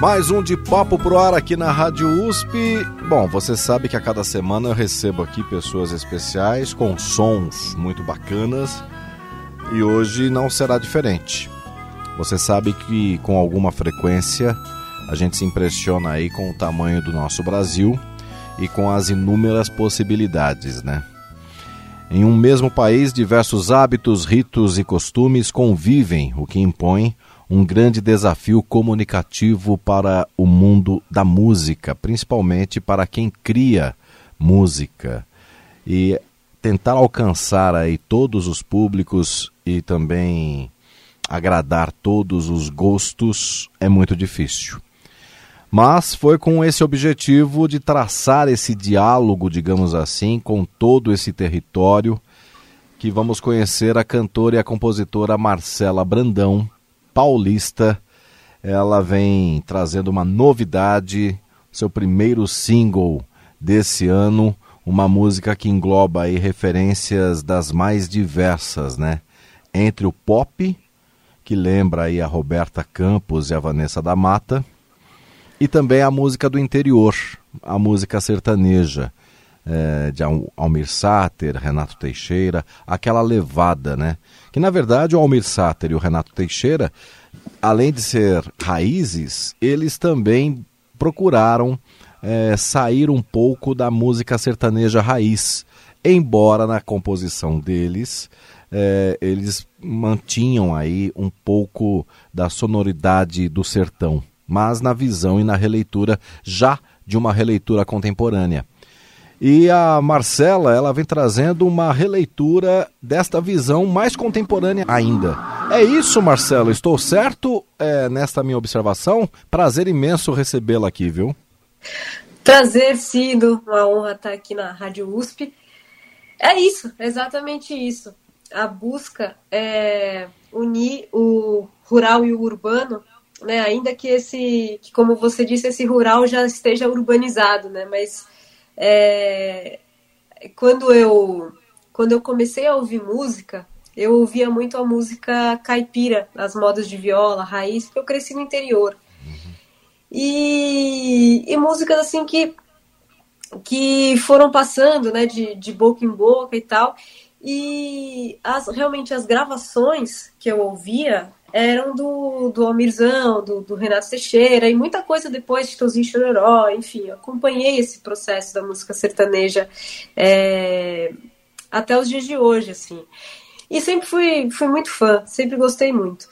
Mais um de Papo Pro Ar aqui na Rádio USP. Bom, você sabe que a cada semana eu recebo aqui pessoas especiais com sons muito bacanas e hoje não será diferente. Você sabe que com alguma frequência a gente se impressiona aí com o tamanho do nosso Brasil e com as inúmeras possibilidades, né? Em um mesmo país, diversos hábitos, ritos e costumes convivem, o que impõe um grande desafio comunicativo para o mundo da música, principalmente para quem cria música. E tentar alcançar aí todos os públicos e também agradar todos os gostos é muito difícil. Mas foi com esse objetivo de traçar esse diálogo, digamos assim, com todo esse território que vamos conhecer a cantora e a compositora Marcela Brandão, paulista. Ela vem trazendo uma novidade, seu primeiro single desse ano, uma música que engloba aí referências das mais diversas, né? Entre o pop, que lembra aí a Roberta Campos e a Vanessa da Mata, e também a música do interior, a música sertaneja, é, de Almir Sater, Renato Teixeira, aquela levada, né? Que na verdade o Almir Sater e o Renato Teixeira, além de ser raízes, eles também procuraram é, sair um pouco da música sertaneja raiz, embora na composição deles é, eles mantinham aí um pouco da sonoridade do sertão, mas na visão e na releitura já de uma releitura contemporânea. E a Marcela, ela vem trazendo uma releitura desta visão mais contemporânea ainda. É isso, Marcelo, estou certo é, nesta minha observação? Prazer imenso recebê-la aqui, viu? Prazer, Cido, uma honra estar aqui na Rádio USP. É isso, exatamente isso. A busca é unir o rural e o urbano, né? Ainda que esse, que, como você disse, esse rural já esteja urbanizado, né? Mas é, quando eu quando eu comecei a ouvir música, eu ouvia muito a música caipira, as modas de viola, raiz, porque eu cresci no interior. E, e músicas assim que que foram passando, né, de, de boca em boca e tal. E as, realmente as gravações que eu ouvia eram do, do Almirzão, do, do Renato Teixeira e muita coisa depois de Tozinho Chororó, enfim, acompanhei esse processo da música sertaneja é, até os dias de hoje, assim. E sempre fui, fui muito fã, sempre gostei muito.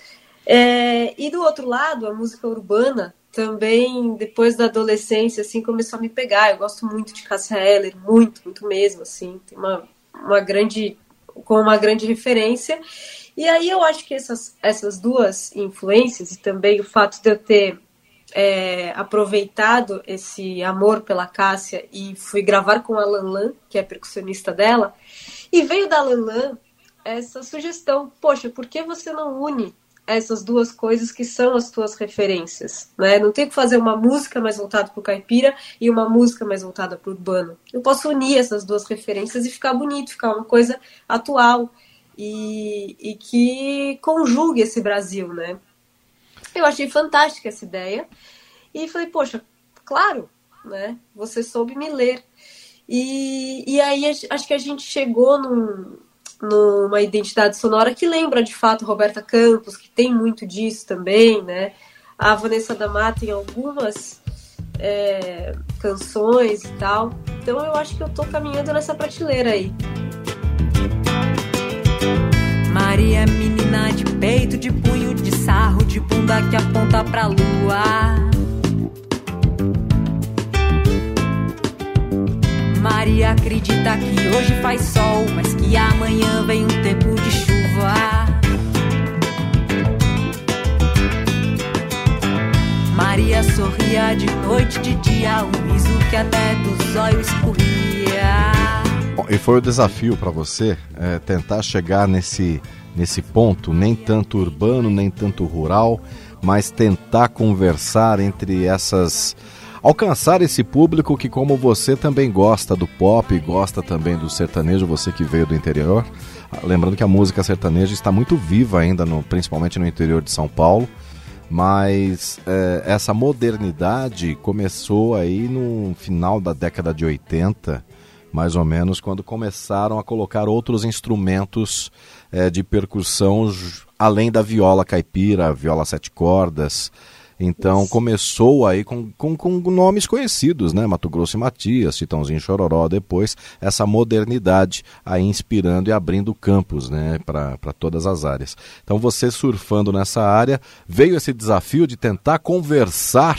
É, e do outro lado, a música urbana também, depois da adolescência, assim, começou a me pegar. Eu gosto muito de Cássia Eller, muito, muito mesmo, assim. Tem uma, uma grande, com uma grande referência. E aí eu acho que essas, essas duas influências, e também o fato de eu ter é, aproveitado esse amor pela Cássia e fui gravar com a Lanlan, que é percussionista dela, e veio da Lanlan essa sugestão, poxa, por que você não une essas duas coisas que são as tuas referências, né? Não tem que fazer uma música mais voltada para o caipira e uma música mais voltada para o urbano. Eu posso unir essas duas referências e ficar bonito, ficar uma coisa atual e, e que conjugue esse Brasil, né? Eu achei fantástica essa ideia e falei, poxa, claro, né? Você soube me ler. E, e aí acho que a gente chegou num, numa identidade sonora que lembra de fato Roberta Campos, que tem muito disso também, né? A Vanessa da Mata em algumas é, canções e tal. Então eu acho que eu tô caminhando nessa prateleira aí. Maria é menina de peito, de punho, de sarro, de bunda que aponta pra lua. Maria acredita que hoje faz sol, mas que amanhã vem um tempo de chuva. Maria sorria de noite, de dia, um riso que até dos olhos escorria. Bom, e foi o desafio para você é, tentar chegar nesse nesse ponto, nem tanto urbano, nem tanto rural, mas tentar conversar entre essas. Alcançar esse público que, como você, também gosta do pop, gosta também do sertanejo, você que veio do interior. Lembrando que a música sertaneja está muito viva ainda, no, principalmente no interior de São Paulo mas é, essa modernidade começou aí no final da década de 80, mais ou menos, quando começaram a colocar outros instrumentos é, de percussão além da viola caipira, viola sete cordas. Então começou aí com, com, com, nomes conhecidos, né? Mato Grosso e Matias, Titãozinho Chororó, depois essa modernidade aí inspirando e abrindo campos, né? Para todas as áreas. Então você surfando nessa área, veio esse desafio de tentar conversar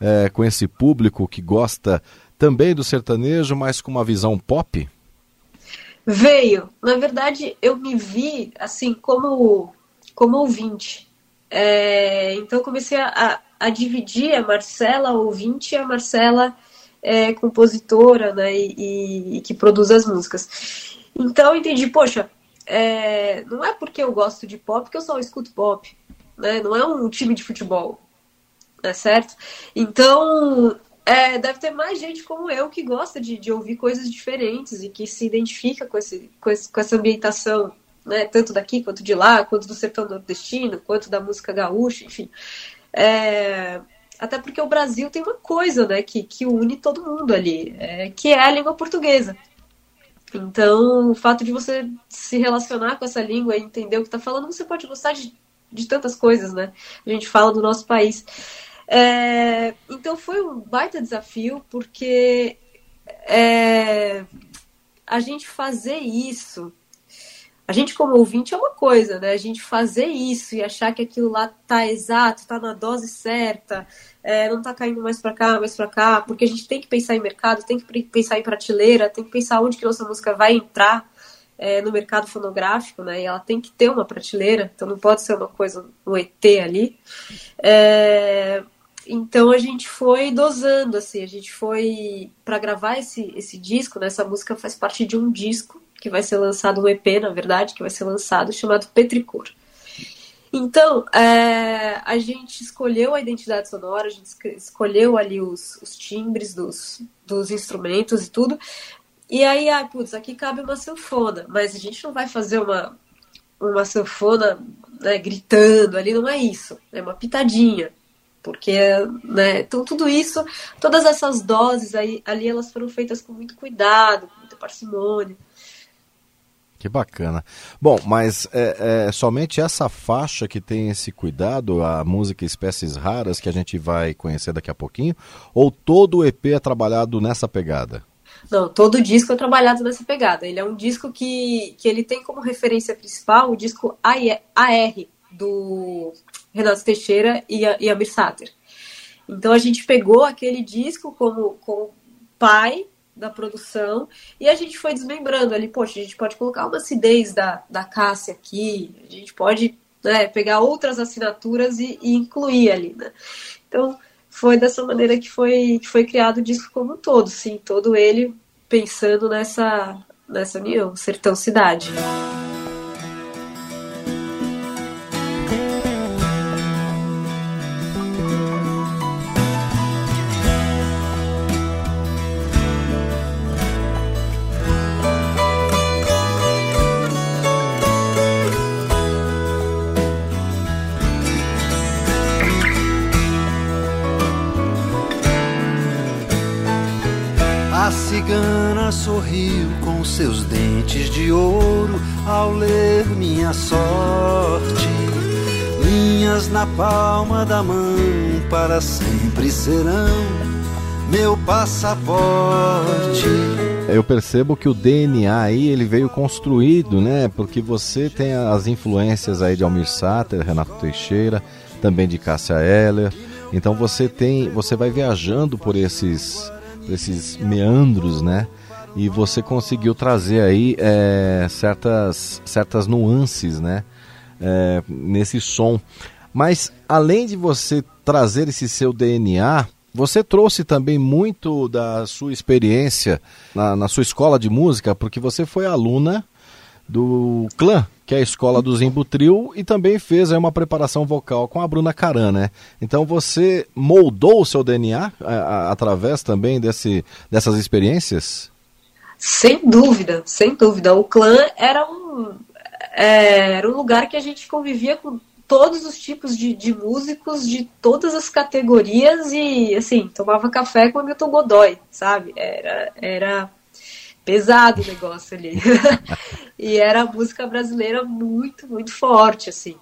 é, com esse público que gosta também do sertanejo, mas com uma visão pop? Veio. Na verdade, eu me vi assim como, como ouvinte é, então comecei a, a, dividir a Marcela ouvinte e a Marcela é, compositora, né, e, e, que produz as músicas. Então eu entendi, poxa, é, não é porque eu gosto de pop que eu só escuto pop, né? Não é um time de futebol, é certo? Então é, deve ter mais gente como eu que gosta de, de ouvir coisas diferentes e que se identifica com, esse, com, esse, com essa ambientação né, tanto daqui quanto de lá, quanto do sertão nordestino, quanto da música gaúcha, enfim. É, até porque o Brasil tem uma coisa né, que, que une todo mundo ali, é, que é a língua portuguesa. Então, o fato de você se relacionar com essa língua e entender o que está falando, você pode gostar de, de tantas coisas, né? A gente fala do nosso país. É, então, foi um baita desafio, porque é, a gente fazer isso a gente como ouvinte é uma coisa, né? A gente fazer isso e achar que aquilo lá tá exato, tá na dose certa, é, não tá caindo mais para cá, mais para cá, porque a gente tem que pensar em mercado, tem que pensar em prateleira, tem que pensar onde que nossa música vai entrar é, no mercado fonográfico, né? E ela tem que ter uma prateleira, então não pode ser uma coisa, um ET ali. É, então a gente foi dosando, assim, a gente foi para gravar esse, esse disco, né? Essa música faz parte de um disco que vai ser lançado, um EP, na verdade, que vai ser lançado, chamado Petricor. Então, é, a gente escolheu a identidade sonora, a gente escolheu ali os, os timbres dos, dos instrumentos e tudo. E aí, ah, putz, aqui cabe uma sanfona, mas a gente não vai fazer uma, uma sanfona né, gritando ali, não é isso. É uma pitadinha. Porque, né, então tudo isso, todas essas doses aí, ali, elas foram feitas com muito cuidado, com muita parcimônia. Que bacana. Bom, mas é, é, somente essa faixa que tem esse cuidado, a música Espécies Raras, que a gente vai conhecer daqui a pouquinho, ou todo o EP é trabalhado nessa pegada? Não, todo o disco é trabalhado nessa pegada. Ele é um disco que, que ele tem como referência principal o disco AR, do Renato Teixeira e, a, e Amir Sater. Então a gente pegou aquele disco como, como pai da produção e a gente foi desmembrando ali, poxa, a gente pode colocar uma acidez da, da Cássia aqui, a gente pode né, pegar outras assinaturas e, e, incluir ali, né? Então foi dessa maneira que foi, que foi criado o disco como um todo, sim, todo ele pensando nessa, nessa união, Sertão Cidade. Para sempre serão meu passaporte. Eu percebo que o DNA aí ele veio construído, né? Porque você tem as influências aí de Almir Sater, Renato Teixeira, também de Cássia Eller. Então você tem, você vai viajando por esses esses meandros, né? E você conseguiu trazer aí é, certas, certas nuances, né? É, nesse som. Mas além de você trazer esse seu DNA, você trouxe também muito da sua experiência na, na sua escola de música, porque você foi aluna do clã, que é a escola do Zimbutril, e também fez aí, uma preparação vocal com a Bruna Caran, né? Então você moldou o seu DNA a, a, através também desse, dessas experiências? Sem dúvida, sem dúvida. O clã era um, é, era um lugar que a gente convivia com todos os tipos de, de, músicos de todas as categorias e, assim, tomava café com o Milton Godoy, sabe? Era, era pesado o negócio ali. e era música brasileira muito, muito forte, assim.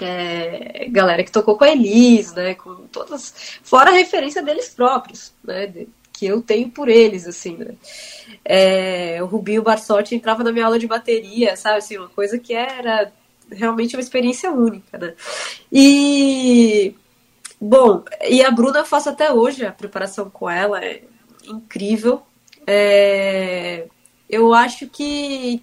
É, galera que tocou com a Elis, né? Com todas. Fora a referência deles próprios, né? Que eu tenho por eles, assim, né? É, o Rubinho Barsotti entrava na minha aula de bateria, sabe? Assim, uma coisa que era realmente uma experiência única, né? E bom, e a Bruna eu faço até hoje a preparação com ela, é incrível. É, eu acho que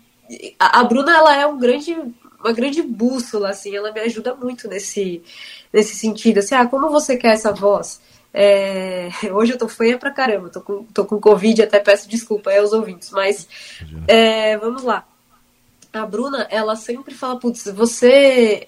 a, a Bruna ela é um grande, uma grande bússola, assim, ela me ajuda muito nesse, nesse sentido. Assim, ah, como você quer essa voz? É, hoje eu tô feia pra caramba, tô com, tô com Covid, até peço desculpa aí aos ouvintes, mas é, vamos lá a Bruna, ela sempre fala, putz, você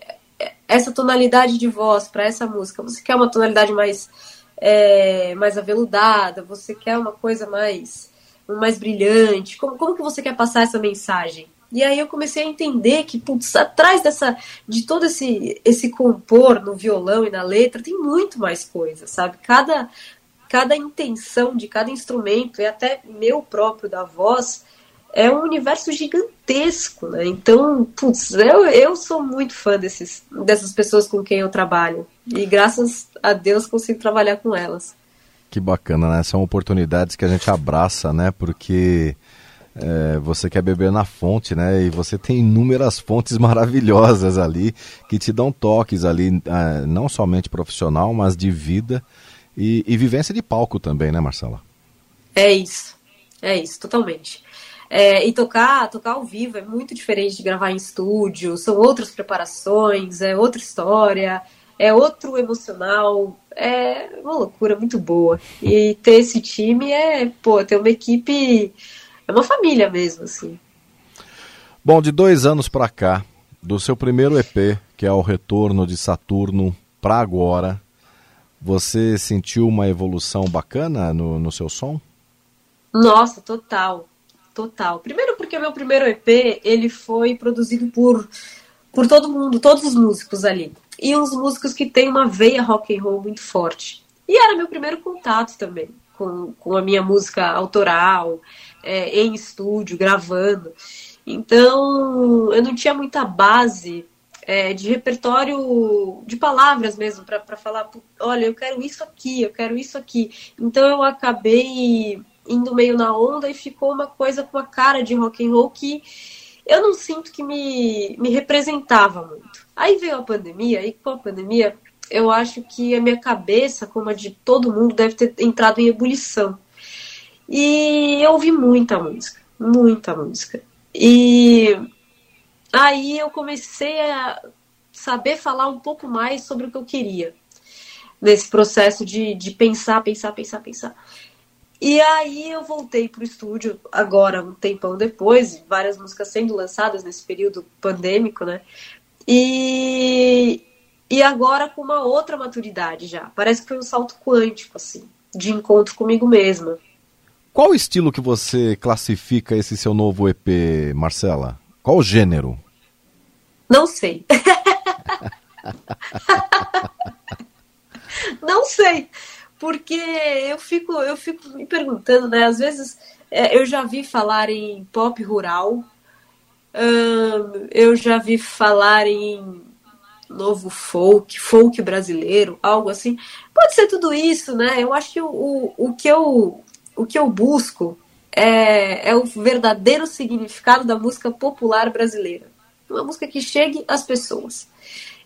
essa tonalidade de voz para essa música, você quer uma tonalidade mais é, mais aveludada, você quer uma coisa mais mais brilhante, como, como que você quer passar essa mensagem? E aí eu comecei a entender que, putz, atrás dessa, de todo esse, esse compor no violão e na letra, tem muito mais coisa, sabe? Cada, cada intenção de cada instrumento, e até meu próprio da voz, é um universo gigantesco, né? Então, putz, eu, eu sou muito fã desses, dessas pessoas com quem eu trabalho. E graças a Deus consigo trabalhar com elas. Que bacana, né? São oportunidades que a gente abraça, né? Porque é, você quer beber na fonte, né? E você tem inúmeras fontes maravilhosas ali que te dão toques ali, é, não somente profissional, mas de vida e, e vivência de palco também, né, Marcela? É isso, é isso, totalmente. É, e tocar, tocar ao vivo é muito diferente de gravar em estúdio, são outras preparações, é outra história, é outro emocional, é uma loucura muito boa. E ter esse time é, pô, ter uma equipe, é uma família mesmo, assim. Bom, de dois anos para cá, do seu primeiro EP, que é o retorno de Saturno, para agora, você sentiu uma evolução bacana no, no seu som? Nossa, total total. Primeiro porque meu primeiro EP, ele foi produzido por por todo mundo, todos os músicos ali. E uns músicos que têm uma veia rock and roll muito forte. E era meu primeiro contato também com, com a minha música autoral, é, em estúdio, gravando. Então, eu não tinha muita base é, de repertório de palavras mesmo para falar, olha, eu quero isso aqui, eu quero isso aqui. Então eu acabei indo meio na onda e ficou uma coisa com a cara de rock and roll que eu não sinto que me, me representava muito. Aí veio a pandemia, e com a pandemia eu acho que a minha cabeça, como a de todo mundo, deve ter entrado em ebulição. E eu ouvi muita música, muita música. E aí eu comecei a saber falar um pouco mais sobre o que eu queria nesse processo de, de pensar, pensar, pensar, pensar. E aí eu voltei pro estúdio agora, um tempão depois, várias músicas sendo lançadas nesse período pandêmico, né? E, e agora com uma outra maturidade já. Parece que foi um salto quântico, assim, de encontro comigo mesma. Qual o estilo que você classifica esse seu novo EP, Marcela? Qual o gênero? Não sei. Não sei porque eu fico, eu fico me perguntando, né? Às vezes é, eu já vi falar em pop rural, hum, eu já vi falar em novo folk, folk brasileiro, algo assim. Pode ser tudo isso, né? Eu acho que o, o, o que eu o que eu busco é, é o verdadeiro significado da música popular brasileira. Uma música que chegue às pessoas.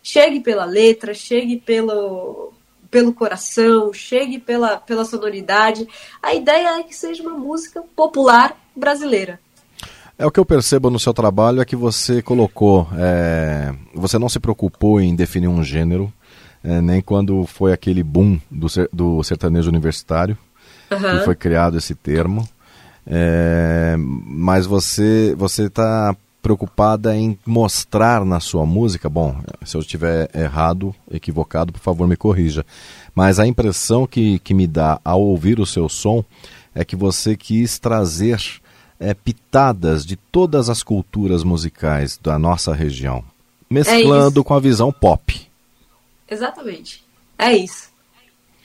Chegue pela letra, chegue pelo, pelo coração, chegue pela, pela sonoridade. A ideia é que seja uma música popular brasileira. É o que eu percebo no seu trabalho é que você colocou, é, você não se preocupou em definir um gênero, é, nem quando foi aquele boom do, do sertanejo universitário, uhum. que foi criado esse termo. É, mas você você está preocupada em mostrar na sua música, bom, se eu estiver errado, equivocado, por favor me corrija. Mas a impressão que, que me dá ao ouvir o seu som é que você quis trazer é, pitadas de todas as culturas musicais da nossa região, mesclando é com a visão pop. Exatamente. É isso.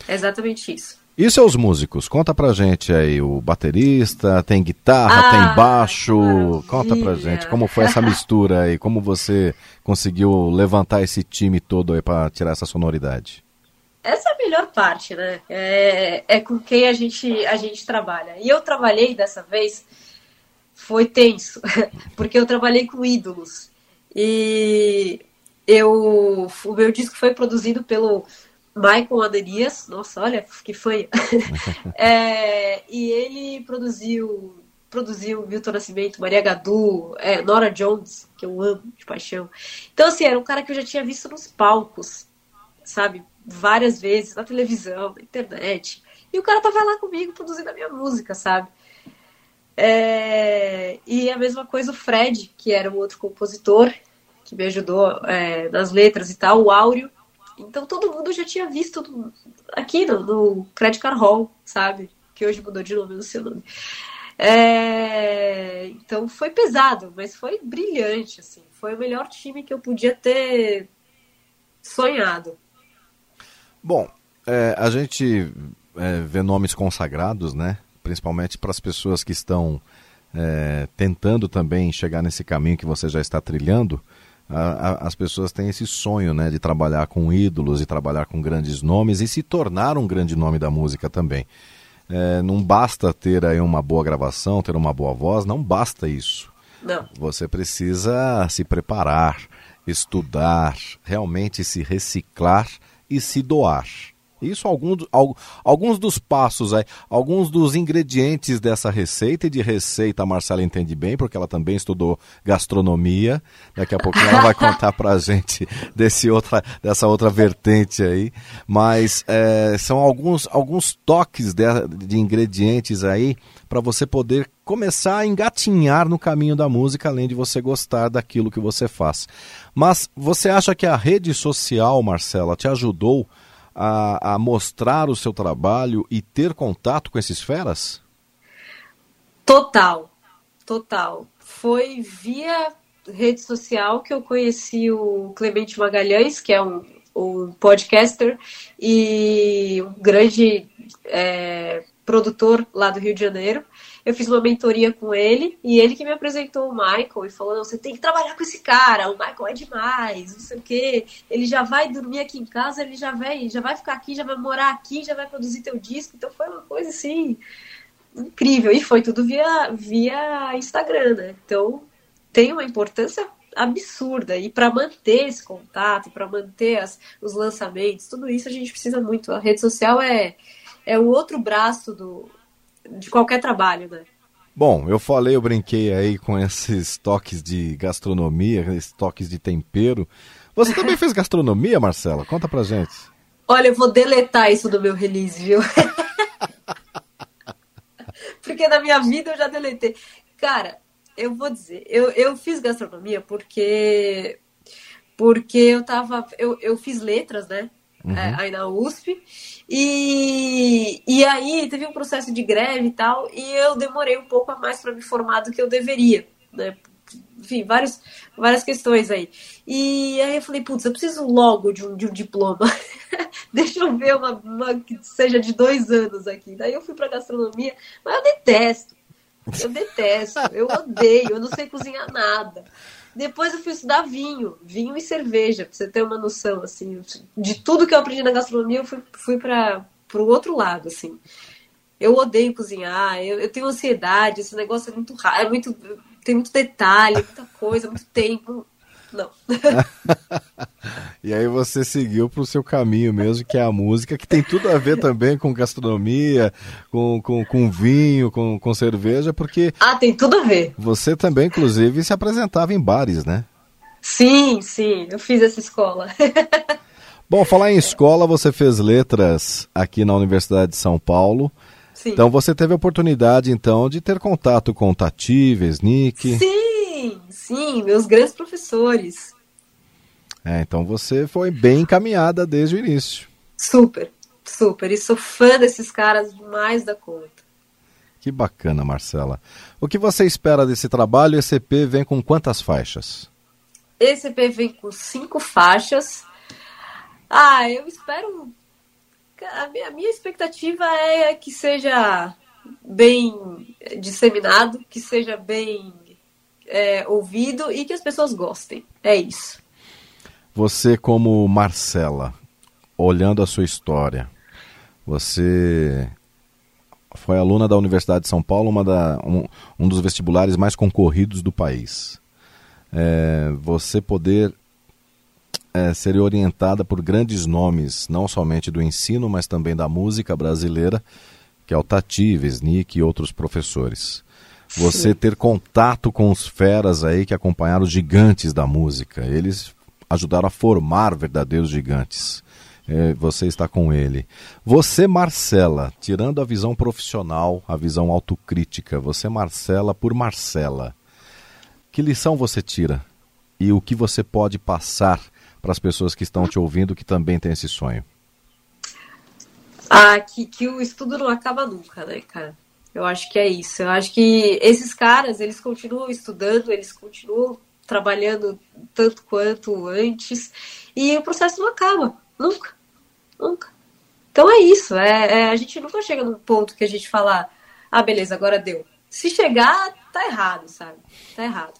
É exatamente isso. E seus músicos? Conta pra gente aí, o baterista, tem guitarra, ah, tem baixo. Maravilha. Conta pra gente como foi essa mistura aí, como você conseguiu levantar esse time todo aí pra tirar essa sonoridade. Essa é a melhor parte, né? É, é com quem a gente, a gente trabalha. E eu trabalhei dessa vez, foi tenso, porque eu trabalhei com ídolos. E eu, o meu disco foi produzido pelo Michael Adenias, nossa, olha que foi. é, e ele produziu produziu Milton Nascimento, Maria Gadu, é, Nora Jones, que eu amo de paixão. Então, assim, era um cara que eu já tinha visto nos palcos, sabe? Várias vezes, na televisão, na internet. E o cara tava lá comigo produzindo a minha música, sabe? É, e a mesma coisa o Fred, que era um outro compositor, que me ajudou é, nas letras e tal, o Áureo, então todo mundo já tinha visto aqui no, no Credit Card Hall, sabe? Que hoje mudou de nome, não sei o nome. É, então foi pesado, mas foi brilhante, assim. Foi o melhor time que eu podia ter sonhado. Bom, é, a gente é, vê nomes consagrados, né? Principalmente para as pessoas que estão é, tentando também chegar nesse caminho que você já está trilhando a, a, as pessoas têm esse sonho né, de trabalhar com ídolos, e trabalhar com grandes nomes e se tornar um grande nome da música também. É, não basta ter aí uma boa gravação, ter uma boa voz, não basta isso. Não. Você precisa se preparar, estudar, realmente se reciclar e se doar. Isso alguns, alguns dos passos aí, alguns dos ingredientes dessa receita, e de receita a Marcela entende bem, porque ela também estudou gastronomia. Daqui a pouquinho ela vai contar pra gente desse outra, dessa outra vertente aí. Mas é, são alguns, alguns toques de, de ingredientes aí para você poder começar a engatinhar no caminho da música, além de você gostar daquilo que você faz. Mas você acha que a rede social, Marcela, te ajudou? A, a mostrar o seu trabalho e ter contato com esses feras? Total, total. Foi via rede social que eu conheci o Clemente Magalhães, que é um, um podcaster e um grande é, produtor lá do Rio de Janeiro eu fiz uma mentoria com ele e ele que me apresentou o Michael e falou: não, você tem que trabalhar com esse cara, o Michael é demais, não sei o quê. Ele já vai dormir aqui em casa, ele já vai, já vai ficar aqui, já vai morar aqui, já vai produzir teu disco. Então foi uma coisa assim incrível. E foi tudo via, via Instagram, né? Então tem uma importância absurda. E para manter esse contato, para manter as, os lançamentos, tudo isso a gente precisa muito. A rede social é, é o outro braço do, de qualquer trabalho, né? Bom, eu falei, eu brinquei aí com esses toques de gastronomia, esses toques de tempero. Você também fez gastronomia, Marcela? Conta pra gente. Olha, eu vou deletar isso do meu release, viu? porque na minha vida eu já deletei. Cara, eu vou dizer, eu, eu fiz gastronomia porque porque eu tava. Eu, eu fiz letras, né? Uhum. É, aí na USP. E, e aí teve um processo de greve e tal, e eu demorei um pouco a mais para me formar do que eu deveria, né? Enfim, vários, várias questões aí. E aí eu falei, putz, eu preciso logo de um, de um diploma. Deixa eu ver uma, uma que seja de dois anos aqui. Daí eu fui para gastronomia, mas eu detesto. Eu detesto, eu odeio, eu não sei cozinhar nada. Depois eu fui estudar vinho, vinho e cerveja, pra você ter uma noção, assim, de tudo que eu aprendi na gastronomia, eu fui, fui para o outro lado, assim. Eu odeio cozinhar, eu, eu tenho ansiedade, esse negócio é muito raro, é muito, tem muito detalhe, muita coisa, muito tempo. Não. e aí você seguiu para o seu caminho mesmo, que é a música, que tem tudo a ver também com gastronomia, com, com, com vinho, com, com cerveja, porque. Ah, tem tudo a ver. Você também, inclusive, se apresentava em bares, né? Sim, sim, eu fiz essa escola. Bom, falar em escola, você fez letras aqui na Universidade de São Paulo. Sim. Então você teve a oportunidade, então, de ter contato com Tati, Vesnick. Sim, sim, meus grandes professores. É, então você foi bem encaminhada desde o início. Super, super. E sou fã desses caras mais da conta. Que bacana, Marcela. O que você espera desse trabalho? Esse EP vem com quantas faixas? Esse EP vem com cinco faixas. Ah, eu espero a minha, a minha expectativa é que seja bem disseminado, que seja bem é, ouvido e que as pessoas gostem. É isso. Você, como Marcela, olhando a sua história, você foi aluna da Universidade de São Paulo, uma da, um, um dos vestibulares mais concorridos do país. É, você poder é, seria orientada por grandes nomes, não somente do ensino, mas também da música brasileira, que é o Tati, Vesnick e outros professores. Você ter contato com os feras aí que acompanharam os gigantes da música. Eles ajudaram a formar verdadeiros gigantes. É, você está com ele. Você, Marcela, tirando a visão profissional, a visão autocrítica, você, Marcela, por Marcela, que lição você tira? E o que você pode passar para as pessoas que estão te ouvindo que também têm esse sonho? Ah, que, que o estudo não acaba nunca, né, cara? Eu acho que é isso. Eu acho que esses caras, eles continuam estudando, eles continuam trabalhando tanto quanto antes, e o processo não acaba. Nunca. Nunca. Então é isso. É, é, a gente nunca chega num ponto que a gente fala, ah, beleza, agora deu. Se chegar, tá errado, sabe? Tá errado.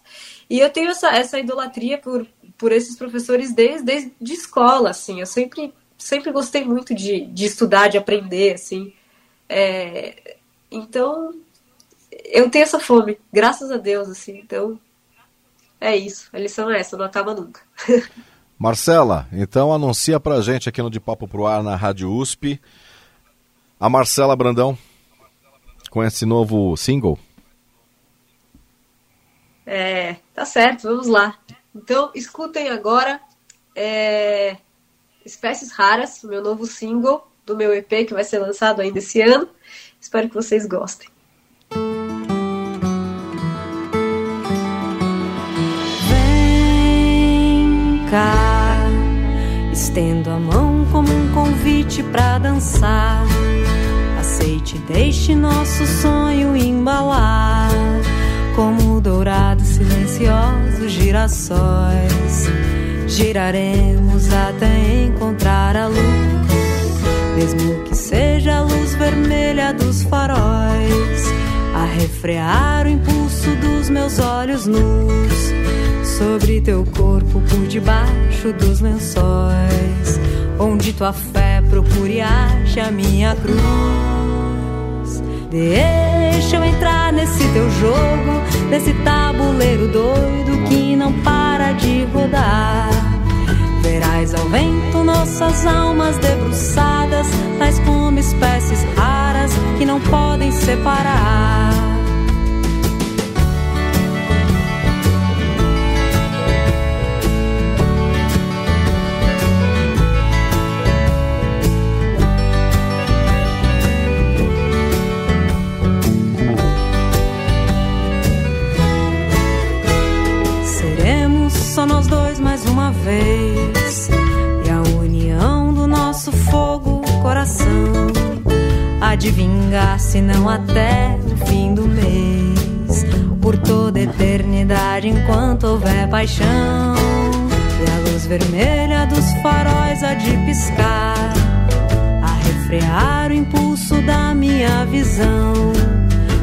E eu tenho essa, essa idolatria por, por esses professores desde, desde escola, assim. Eu sempre, sempre gostei muito de, de estudar, de aprender, assim. É, então, eu tenho essa fome, graças a Deus, assim. Então, é isso. A lição é essa, não acaba nunca. Marcela, então anuncia pra gente aqui no De Papo Pro Ar na Rádio USP. A Marcela Brandão, com esse novo single. É, tá certo, vamos lá. Então, escutem agora é, Espécies Raras, o meu novo single do meu EP que vai ser lançado ainda esse ano. Espero que vocês gostem. Vem cá, estendo a mão como um convite para dançar. Aceite, deixe nosso sonho embalar como dourados silenciosos girassóis. Giraremos até encontrar a luz, mesmo que seja a luz vermelha dos faróis, a refrear o impulso dos meus olhos nus sobre teu corpo por debaixo dos lençóis, onde tua fé procure ache a minha cruz. Deixa eu entrar nesse teu jogo, nesse tabuleiro doido que não para de rodar. Verás ao vento nossas almas debruçadas, tais como espécies raras que não podem separar. Vez. E a união do nosso fogo coração vingar se não até o fim do mês. Por toda eternidade enquanto houver paixão e a luz vermelha dos faróis há de piscar a refrear o impulso da minha visão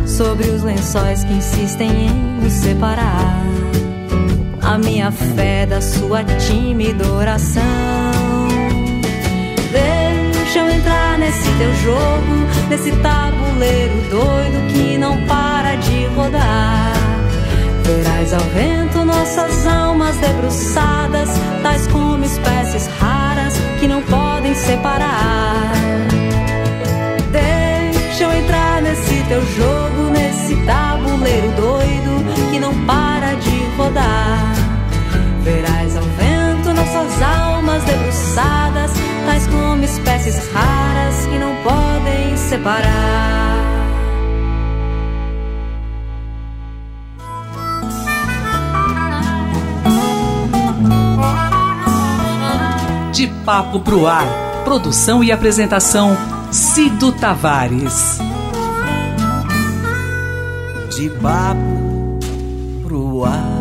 sobre os lençóis que insistem em nos separar minha fé da sua tímida oração. Deixa eu entrar nesse teu jogo, nesse tabuleiro doido que não para de rodar. Verás ao vento nossas almas debruçadas, tais como espécies raras espécies raras que não podem separar. De Papo Pro Ar. Produção e apresentação: Cido Tavares. De Papo Pro Ar.